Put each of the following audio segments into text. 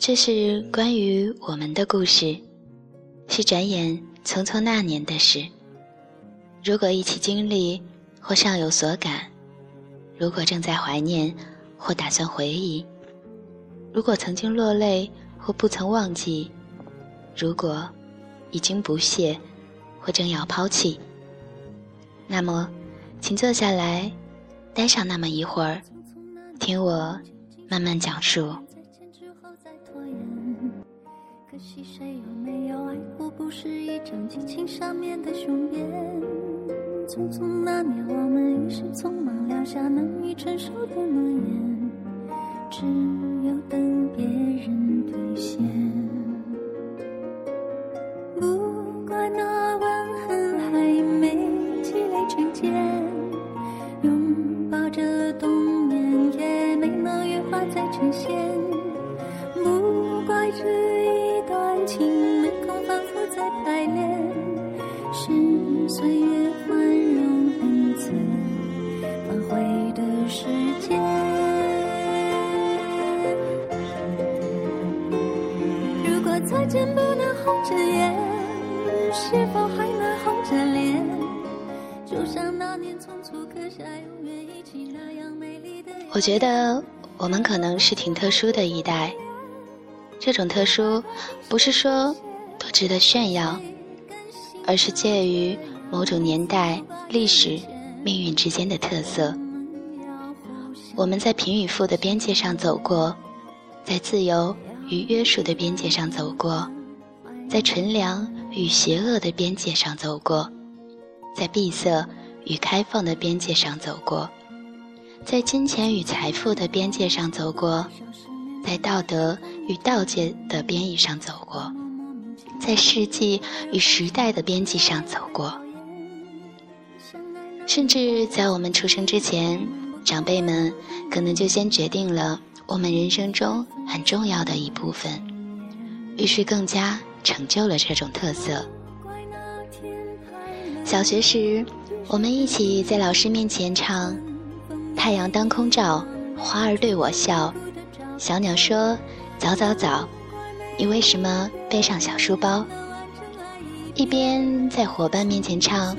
这是关于我们的故事，是转眼匆匆那年的事。如果一起经历，或尚有所感；如果正在怀念，或打算回忆；如果曾经落泪，或不曾忘记；如果已经不屑，或正要抛弃，那么，请坐下来，待上那么一会儿，听我慢慢讲述。可惜谁有没有爱过，不是一张激情上面的雄辩。匆匆那年，我们一时匆忙，撂下难以承受的诺言，再见不能红着眼，是否还能红着脸？就像那年匆促刻下永远一起那样美丽的。我觉得我们可能是挺特殊的一代，这种特殊不是说多值得炫耀，而是介于。某种年代、历史、命运之间的特色，我们在贫与富的边界上走过，在自由与约束的边界上走过，在纯良与邪恶的边界上走过，在闭塞与开放的边界上走过，在金钱与财富的边界上走过，在道德与道界的边翼上走过，在世纪与时代的边际上走过。甚至在我们出生之前，长辈们可能就先决定了我们人生中很重要的一部分，于是更加成就了这种特色。小学时，我们一起在老师面前唱：“太阳当空照，花儿对我笑，小鸟说早早早，你为什么背上小书包？”一边在伙伴面前唱。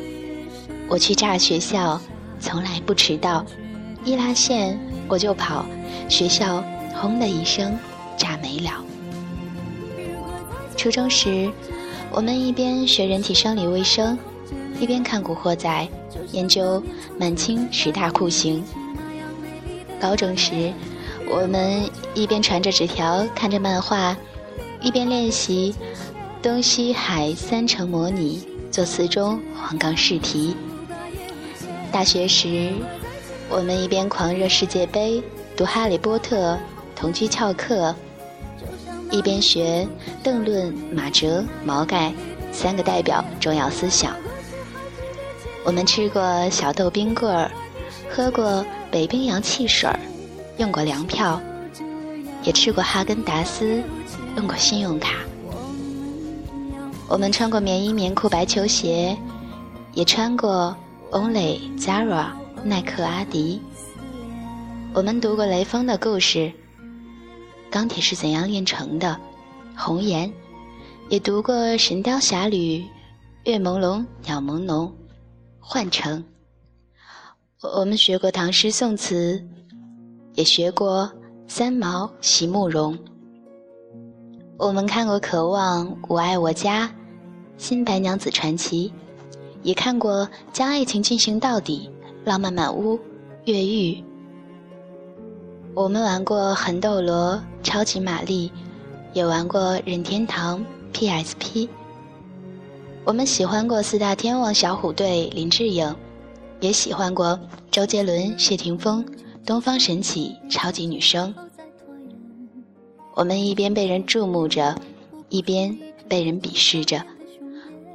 我去炸学校，从来不迟到，一拉线我就跑，学校轰的一声炸没了。初中时，我们一边学人体生理卫生，一边看《古惑仔》，研究满清十大酷刑。高中时，我们一边传着纸条看着漫画，一边练习东西海三城模拟，做四中黄冈试题。大学时，我们一边狂热世界杯、读《哈利波特》、同居翘课，一边学邓论、马哲、毛概三个代表重要思想。我们吃过小豆冰棍儿，喝过北冰洋汽水儿，用过粮票，也吃过哈根达斯，用过信用卡。我们穿过棉衣棉裤白球鞋，也穿过。Only Zara、耐克、阿迪。我们读过雷锋的故事，《钢铁是怎样炼成的》，红颜，也读过《神雕侠侣》，月朦胧，鸟朦胧，幻城。我们学过唐诗宋词，也学过三毛、席慕容。我们看过《渴望》《我爱我家》，《新白娘子传奇》。也看过《将爱情进行到底》《浪漫满屋》《越狱》，我们玩过《魂斗罗》《超级玛丽》，也玩过任天堂 PSP。我们喜欢过四大天王小虎队林志颖，也喜欢过周杰伦谢霆锋东方神起超级女声。我们一边被人注目着，一边被人鄙视着。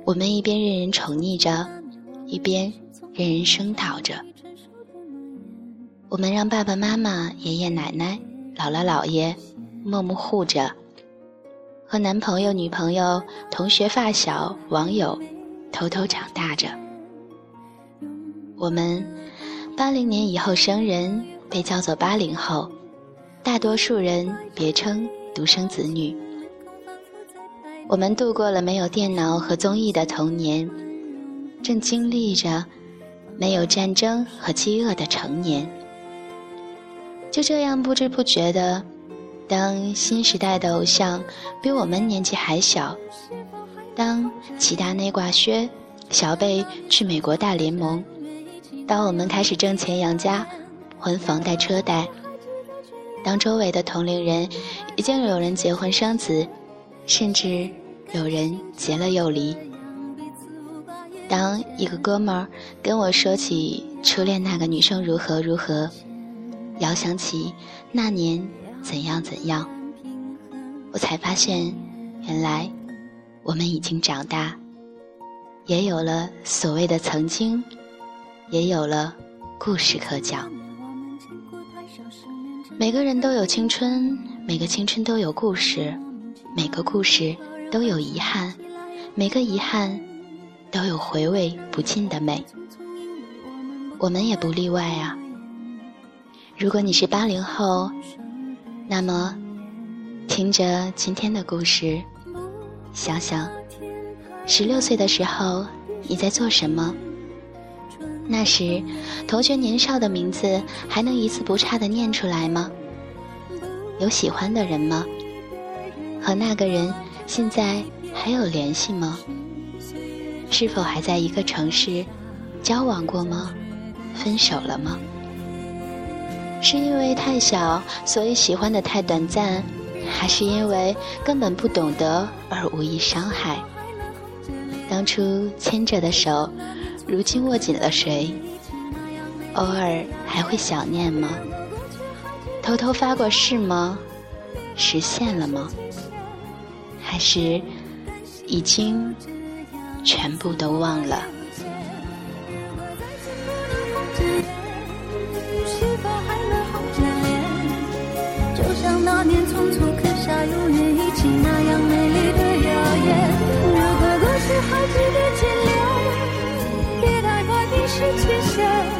我们一边任人宠溺着，一边任人声讨着。我们让爸爸妈妈、爷爷奶奶、姥姥姥爷默默护着，和男朋友、女朋友、同学、发小、网友偷偷长大着。我们八零年以后生人被叫做八零后，大多数人别称独生子女。我们度过了没有电脑和综艺的童年，正经历着没有战争和饥饿的成年。就这样不知不觉的，当新时代的偶像比我们年纪还小，当齐达内挂靴，小贝去美国大联盟，当我们开始挣钱养家，还房贷车贷，当周围的同龄人已经有人结婚生子。甚至有人结了又离。当一个哥们儿跟我说起初恋那个女生如何如何，遥想起那年怎样怎样，我才发现，原来我们已经长大，也有了所谓的曾经，也有了故事可讲。每个人都有青春，每个青春都有故事。每个故事都有遗憾，每个遗憾都有回味不尽的美。我们也不例外啊。如果你是八零后，那么听着今天的故事，想想十六岁的时候你在做什么？那时同学年少的名字还能一字不差的念出来吗？有喜欢的人吗？和那个人现在还有联系吗？是否还在一个城市交往过吗？分手了吗？是因为太小，所以喜欢的太短暂，还是因为根本不懂得而无意伤害？当初牵着的手，如今握紧了谁？偶尔还会想念吗？偷偷发过誓吗？实现了吗？还是已经全部都忘了。还能红着脸？就像那年匆促刻下永远一起那样美丽的谣言。如果故事还值得停留，别太快冰释前嫌。